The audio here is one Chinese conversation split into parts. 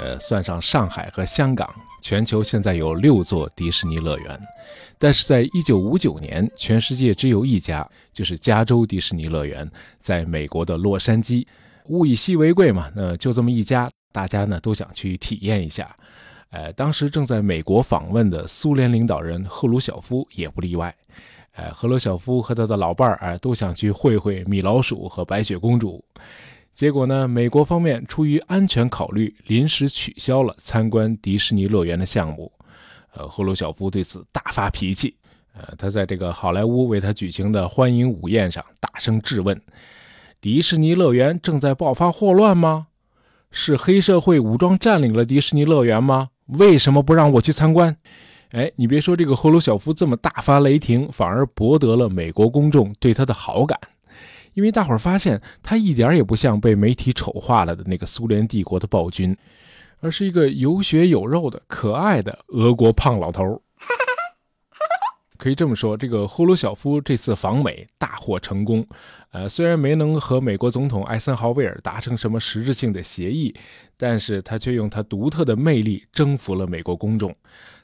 呃，算上上海和香港，全球现在有六座迪士尼乐园。但是在一九五九年，全世界只有一家，就是加州迪士尼乐园，在美国的洛杉矶。物以稀为贵嘛，那就这么一家，大家呢都想去体验一下。呃，当时正在美国访问的苏联领导人赫鲁晓夫也不例外。呃，赫鲁晓夫和他的老伴儿啊，都想去会会米老鼠和白雪公主。结果呢？美国方面出于安全考虑，临时取消了参观迪士尼乐园的项目。呃，赫鲁晓夫对此大发脾气。呃，他在这个好莱坞为他举行的欢迎午宴上大声质问：“迪士尼乐园正在爆发霍乱吗？是黑社会武装占领了迪士尼乐园吗？为什么不让我去参观？”哎，你别说，这个赫鲁晓夫这么大发雷霆，反而博得了美国公众对他的好感。因为大伙儿发现他一点也不像被媒体丑化了的那个苏联帝国的暴君，而是一个有血有肉的可爱的俄国胖老头。可以这么说，这个赫鲁晓夫这次访美大获成功。呃，虽然没能和美国总统艾森豪威尔达成什么实质性的协议，但是他却用他独特的魅力征服了美国公众。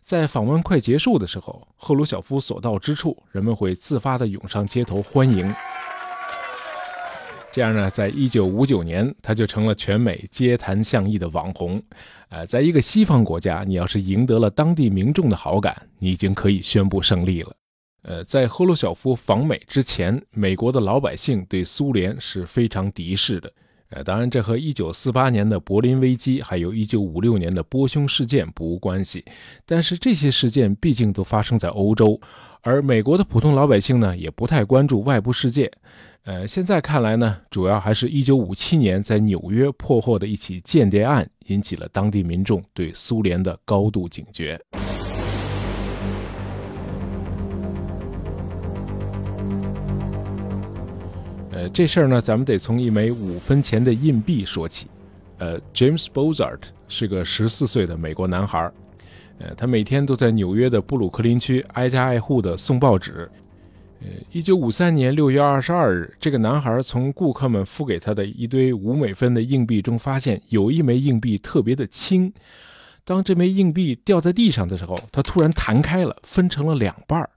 在访问快结束的时候，赫鲁晓夫所到之处，人们会自发地涌上街头欢迎。这样呢，在一九五九年，他就成了全美街谈巷议的网红。呃，在一个西方国家，你要是赢得了当地民众的好感，你已经可以宣布胜利了。呃，在赫鲁晓夫访美之前，美国的老百姓对苏联是非常敌视的。呃，当然，这和一九四八年的柏林危机，还有一九五六年的波匈事件不无关系。但是这些事件毕竟都发生在欧洲，而美国的普通老百姓呢，也不太关注外部世界。呃，现在看来呢，主要还是一九五七年在纽约破获的一起间谍案引起了当地民众对苏联的高度警觉。呃，这事儿呢，咱们得从一枚五分钱的硬币说起。呃，James Bozart 是个十四岁的美国男孩，呃，他每天都在纽约的布鲁克林区挨家挨户的送报纸。呃，一九五三年六月二十二日，这个男孩从顾客们付给他的一堆五美分的硬币中发现，有一枚硬币特别的轻。当这枚硬币掉在地上的时候，它突然弹开了，分成了两半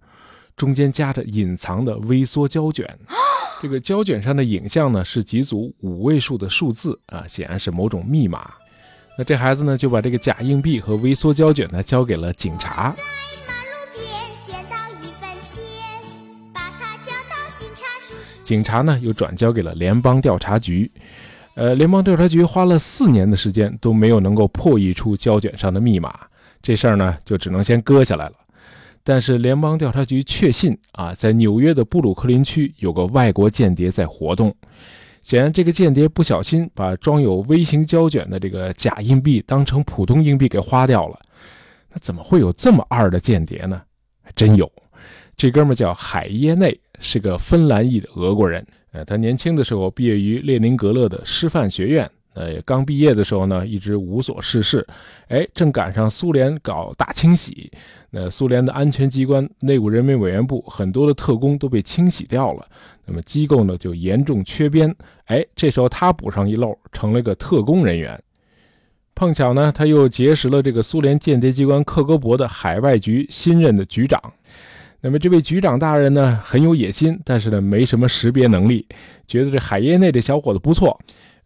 中间夹着隐藏的微缩胶卷。这个胶卷上的影像呢，是几组五位数的数字啊，显然是某种密码。那这孩子呢，就把这个假硬币和微缩胶卷呢，交给了警察。警察呢，又转交给了联邦调查局。呃，联邦调查局花了四年的时间都没有能够破译出胶卷上的密码，这事儿呢，就只能先搁下来了。但是联邦调查局确信啊，在纽约的布鲁克林区有个外国间谍在活动。显然，这个间谍不小心把装有微型胶卷的这个假硬币当成普通硬币给花掉了。那怎么会有这么二的间谍呢？还真有，这哥们叫海耶内。是个芬兰裔的俄国人，呃，他年轻的时候毕业于列宁格勒的师范学院，呃，刚毕业的时候呢，一直无所事事，哎，正赶上苏联搞大清洗，那苏联的安全机关内务人民委员部很多的特工都被清洗掉了，那么机构呢就严重缺编，哎，这时候他补上一漏，成了个特工人员，碰巧呢，他又结识了这个苏联间谍机关克格勃的海外局新任的局长。那么这位局长大人呢，很有野心，但是呢，没什么识别能力。觉得这海耶内这小伙子不错，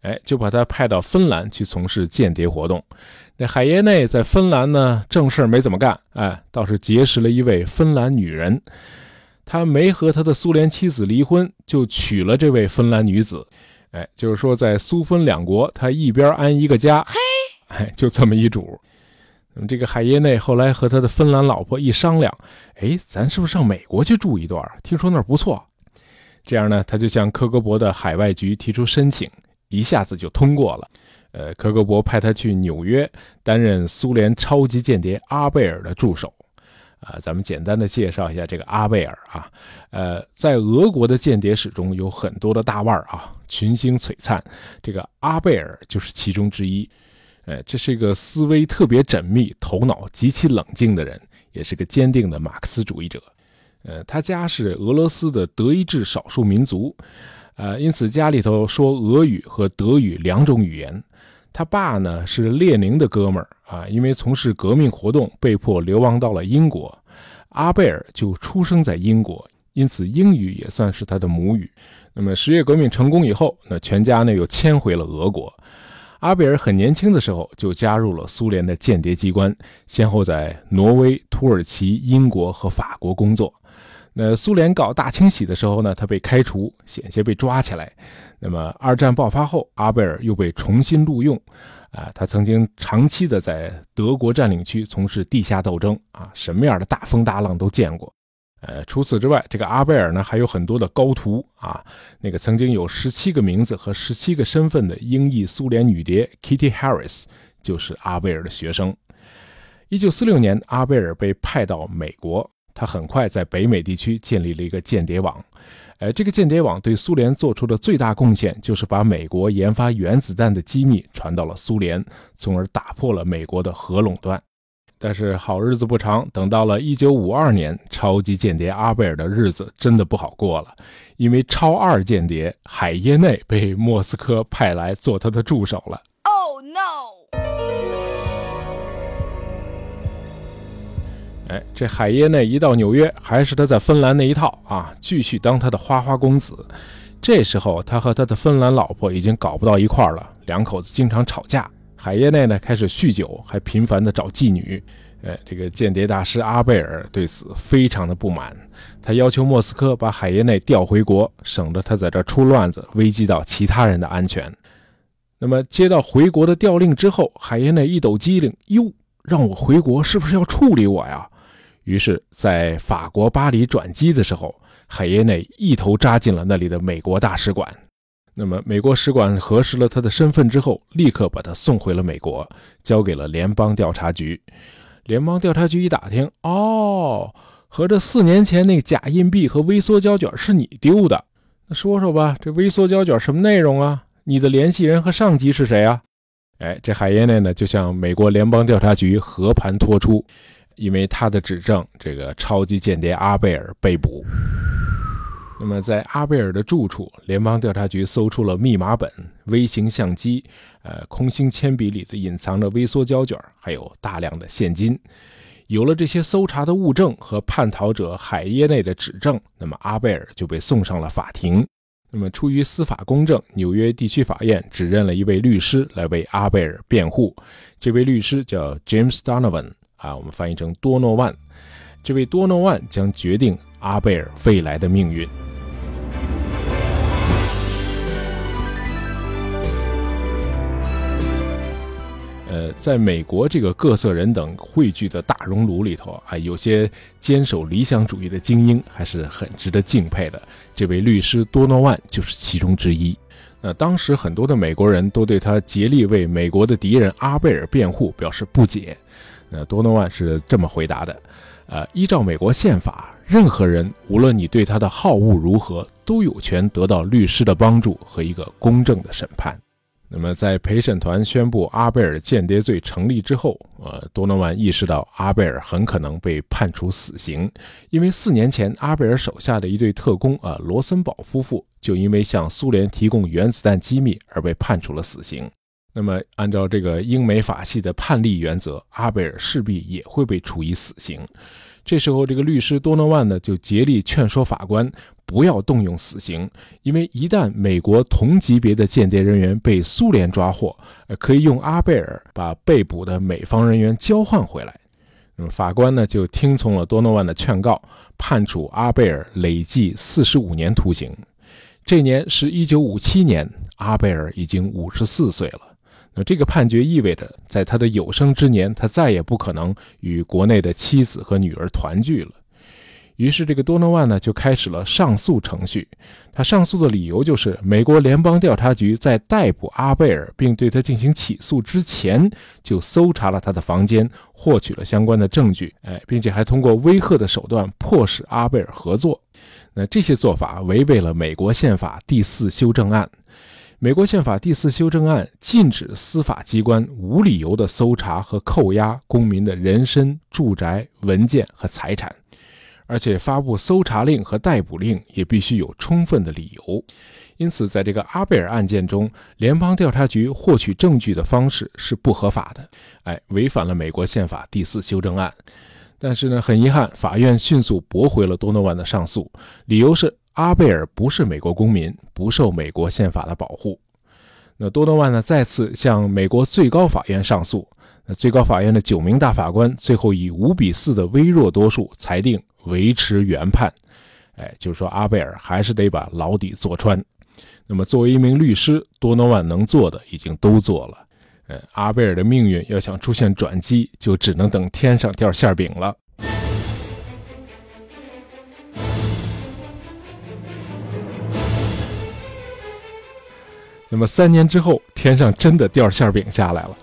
哎，就把他派到芬兰去从事间谍活动。那海耶内在芬兰呢，正事没怎么干，哎，倒是结识了一位芬兰女人。他没和他的苏联妻子离婚，就娶了这位芬兰女子。哎，就是说在苏芬两国，他一边安一个家。嘿，哎，就这么一主。那么这个海耶内后来和他的芬兰老婆一商量，哎，咱是不是上美国去住一段？听说那儿不错。这样呢，他就向科格勃的海外局提出申请，一下子就通过了。呃，科格勃派他去纽约担任苏联超级间谍阿贝尔的助手。啊，咱们简单的介绍一下这个阿贝尔啊。呃，在俄国的间谍史中有很多的大腕儿啊，群星璀璨，这个阿贝尔就是其中之一。呃，这是一个思维特别缜密、头脑极其冷静的人，也是个坚定的马克思主义者。呃，他家是俄罗斯的德意志少数民族，呃，因此家里头说俄语和德语两种语言。他爸呢是列宁的哥们儿啊，因为从事革命活动被迫流亡到了英国。阿贝尔就出生在英国，因此英语也算是他的母语。那么十月革命成功以后，那全家呢又迁回了俄国。阿贝尔很年轻的时候就加入了苏联的间谍机关，先后在挪威、土耳其、英国和法国工作。那苏联搞大清洗的时候呢，他被开除，险些被抓起来。那么二战爆发后，阿贝尔又被重新录用。啊，他曾经长期的在德国占领区从事地下斗争啊，什么样的大风大浪都见过。呃，除此之外，这个阿贝尔呢还有很多的高徒啊。那个曾经有十七个名字和十七个身份的英裔苏联女谍 Kitty Harris 就是阿贝尔的学生。一九四六年，阿贝尔被派到美国，他很快在北美地区建立了一个间谍网。呃，这个间谍网对苏联做出的最大贡献，就是把美国研发原子弹的机密传到了苏联，从而打破了美国的核垄断。但是好日子不长，等到了1952年，超级间谍阿贝尔的日子真的不好过了，因为超二间谍海耶内被莫斯科派来做他的助手了。哎，这海耶内一到纽约，还是他在芬兰那一套啊，继续当他的花花公子。这时候，他和他的芬兰老婆已经搞不到一块儿了，两口子经常吵架。海耶内呢开始酗酒，还频繁的找妓女。呃，这个间谍大师阿贝尔对此非常的不满，他要求莫斯科把海耶内调回国，省得他在这出乱子，危及到其他人的安全。那么接到回国的调令之后，海耶内一抖机灵，哟，让我回国是不是要处理我呀？于是，在法国巴黎转机的时候，海耶内一头扎进了那里的美国大使馆。那么，美国使馆核实了他的身份之后，立刻把他送回了美国，交给了联邦调查局。联邦调查局一打听，哦，合着四年前那假硬币和微缩胶卷是你丢的？那说说吧，这微缩胶卷什么内容啊？你的联系人和上级是谁啊？哎，这海耶内呢，就向美国联邦调查局和盘托出，因为他的指证，这个超级间谍阿贝尔被捕。那么，在阿贝尔的住处，联邦调查局搜出了密码本、微型相机、呃，空心铅笔里的隐藏着微缩胶卷，还有大量的现金。有了这些搜查的物证和叛逃者海耶内的指证，那么阿贝尔就被送上了法庭。那么，出于司法公正，纽约地区法院指认了一位律师来为阿贝尔辩护。这位律师叫 James Donovan，啊，我们翻译成多诺万。这位多诺万将决定阿贝尔未来的命运。呃，在美国这个各色人等汇聚的大熔炉里头啊，有些坚守理想主义的精英还是很值得敬佩的。这位律师多诺万就是其中之一。那当时很多的美国人都对他竭力为美国的敌人阿贝尔辩护表示不解。那多诺万是这么回答的：呃，依照美国宪法，任何人无论你对他的好恶如何，都有权得到律师的帮助和一个公正的审判。那么，在陪审团宣布阿贝尔间谍罪成立之后，呃，多诺万意识到阿贝尔很可能被判处死刑，因为四年前阿贝尔手下的一对特工啊，罗森堡夫妇就因为向苏联提供原子弹机密而被判处了死刑。那么，按照这个英美法系的判例原则，阿贝尔势必也会被处以死刑。这时候，这个律师多诺万呢，就竭力劝说法官。不要动用死刑，因为一旦美国同级别的间谍人员被苏联抓获，呃，可以用阿贝尔把被捕的美方人员交换回来。那么法官呢，就听从了多诺万的劝告，判处阿贝尔累计四十五年徒刑。这年是一九五七年，阿贝尔已经五十四岁了。那这个判决意味着，在他的有生之年，他再也不可能与国内的妻子和女儿团聚了。于是，这个多诺万呢就开始了上诉程序。他上诉的理由就是，美国联邦调查局在逮捕阿贝尔并对他进行起诉之前，就搜查了他的房间，获取了相关的证据，哎，并且还通过威吓的手段迫使阿贝尔合作。那这些做法违背了美国宪法第四修正案。美国宪法第四修正案禁止司法机关无理由的搜查和扣押公民的人身、住宅、文件和财产。而且发布搜查令和逮捕令也必须有充分的理由。因此，在这个阿贝尔案件中，联邦调查局获取证据的方式是不合法的，哎，违反了美国宪法第四修正案。但是呢，很遗憾，法院迅速驳回了多诺万的上诉，理由是阿贝尔不是美国公民，不受美国宪法的保护。那多诺万呢，再次向美国最高法院上诉。那最高法院的九名大法官最后以五比四的微弱多数裁定维持原判。哎，就是说阿贝尔还是得把牢底坐穿。那么作为一名律师，多诺万能做的已经都做了。呃，阿贝尔的命运要想出现转机，就只能等天上掉馅饼了。那么三年之后，天上真的掉馅饼下来了。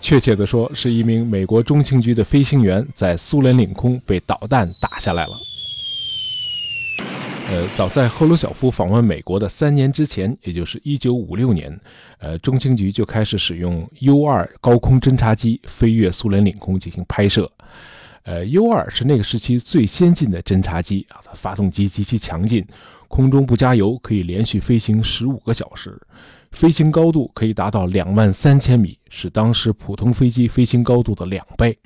确切的说，是一名美国中情局的飞行员在苏联领空被导弹打下来了。呃，早在赫鲁晓夫访问美国的三年之前，也就是一九五六年，呃，中情局就开始使用 U 二高空侦察机飞越苏联领空进行拍摄。呃，U 二是那个时期最先进的侦察机啊，它发动机极其强劲，空中不加油可以连续飞行十五个小时，飞行高度可以达到两万三千米，是当时普通飞机飞行高度的两倍。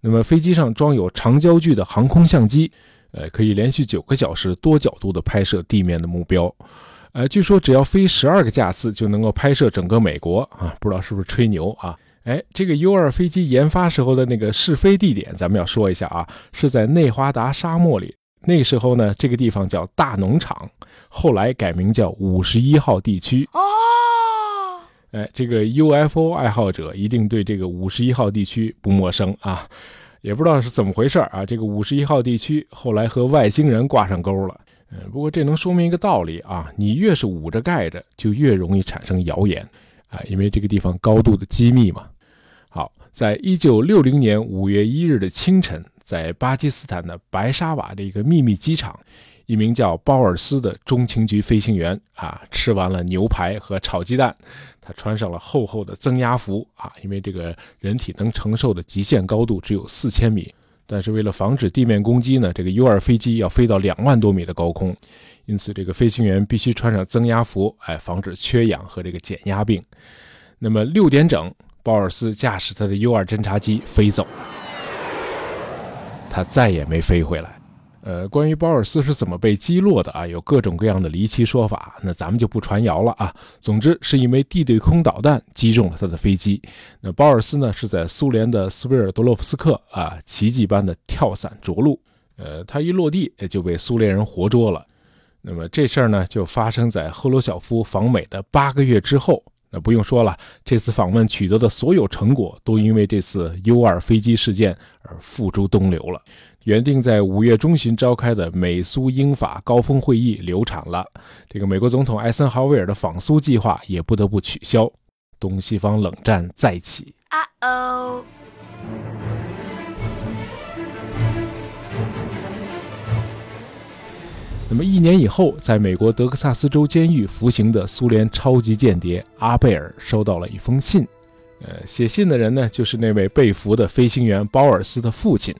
那么飞机上装有长焦距的航空相机。呃，可以连续九个小时多角度的拍摄地面的目标，呃，据说只要飞十二个架次就能够拍摄整个美国啊，不知道是不是吹牛啊？哎，这个 U-2 飞机研发时候的那个试飞地点，咱们要说一下啊，是在内华达沙漠里。那个时候呢，这个地方叫大农场，后来改名叫五十一号地区。哦，哎，这个 UFO 爱好者一定对这个五十一号地区不陌生啊。也不知道是怎么回事啊！这个五十一号地区后来和外星人挂上钩了。嗯，不过这能说明一个道理啊：你越是捂着盖着，就越容易产生谣言啊，因为这个地方高度的机密嘛。好，在一九六零年五月一日的清晨，在巴基斯坦的白沙瓦的一个秘密机场。一名叫鲍尔斯的中情局飞行员啊，吃完了牛排和炒鸡蛋，他穿上了厚厚的增压服啊，因为这个人体能承受的极限高度只有四千米，但是为了防止地面攻击呢，这个 U 二飞机要飞到两万多米的高空，因此这个飞行员必须穿上增压服，哎，防止缺氧和这个减压病。那么六点整，鲍尔斯驾驶他的 U 二侦察机飞走，他再也没飞回来。呃，关于保尔斯是怎么被击落的啊？有各种各样的离奇说法，那咱们就不传谣了啊。总之是一枚地对空导弹击中了他的飞机。那保尔斯呢是在苏联的斯维尔多洛夫斯克啊，奇迹般的跳伞着陆。呃，他一落地就被苏联人活捉了。那么这事儿呢就发生在赫鲁晓夫访美的八个月之后。那不用说了，这次访问取得的所有成果都因为这次 U 二飞机事件而付诸东流了。原定在五月中旬召开的美苏英法高峰会议流产了，这个美国总统艾森豪威尔的访苏计划也不得不取消，东西方冷战再起。啊哦。那么一年以后，在美国德克萨斯州监狱服刑的苏联超级间谍阿贝尔收到了一封信，呃，写信的人呢，就是那位被俘的飞行员鲍尔斯的父亲。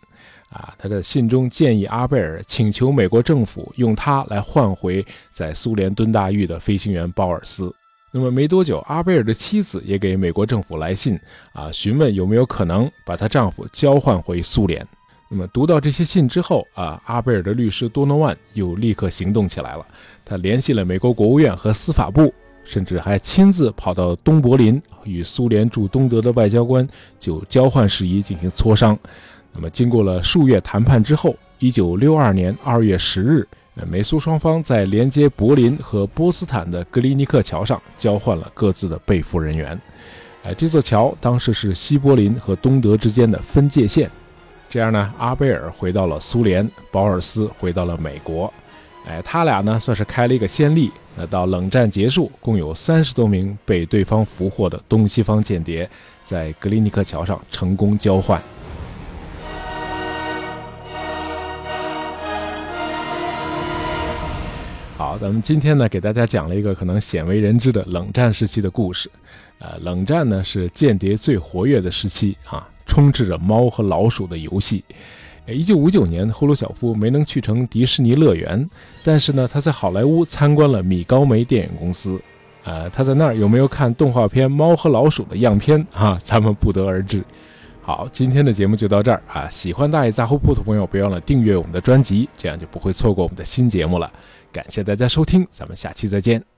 啊，他的信中建议阿贝尔请求美国政府用他来换回在苏联蹲大狱的飞行员鲍尔斯。那么没多久，阿贝尔的妻子也给美国政府来信，啊，询问有没有可能把她丈夫交换回苏联。那么读到这些信之后，啊，阿贝尔的律师多诺万又立刻行动起来了。他联系了美国国务院和司法部，甚至还亲自跑到东柏林，与苏联驻东德的外交官就交换事宜进行磋商。那么，经过了数月谈判之后，一九六二年二月十日，美苏双方在连接柏林和波斯坦的格里尼克桥上交换了各自的被俘人员。哎，这座桥当时是西柏林和东德之间的分界线。这样呢，阿贝尔回到了苏联，保尔斯回到了美国。哎，他俩呢算是开了一个先例。那到冷战结束，共有三十多名被对方俘获的东西方间谍在格里尼克桥上成功交换。好，咱们今天呢，给大家讲了一个可能鲜为人知的冷战时期的故事。呃，冷战呢是间谍最活跃的时期啊，充斥着猫和老鼠的游戏。一九五九年，赫鲁晓夫没能去成迪士尼乐园，但是呢，他在好莱坞参观了米高梅电影公司。呃，他在那儿有没有看动画片《猫和老鼠》的样片啊？咱们不得而知。好，今天的节目就到这儿啊！喜欢大爷杂货铺的朋友，别忘了订阅我们的专辑，这样就不会错过我们的新节目了。感谢大家收听，咱们下期再见。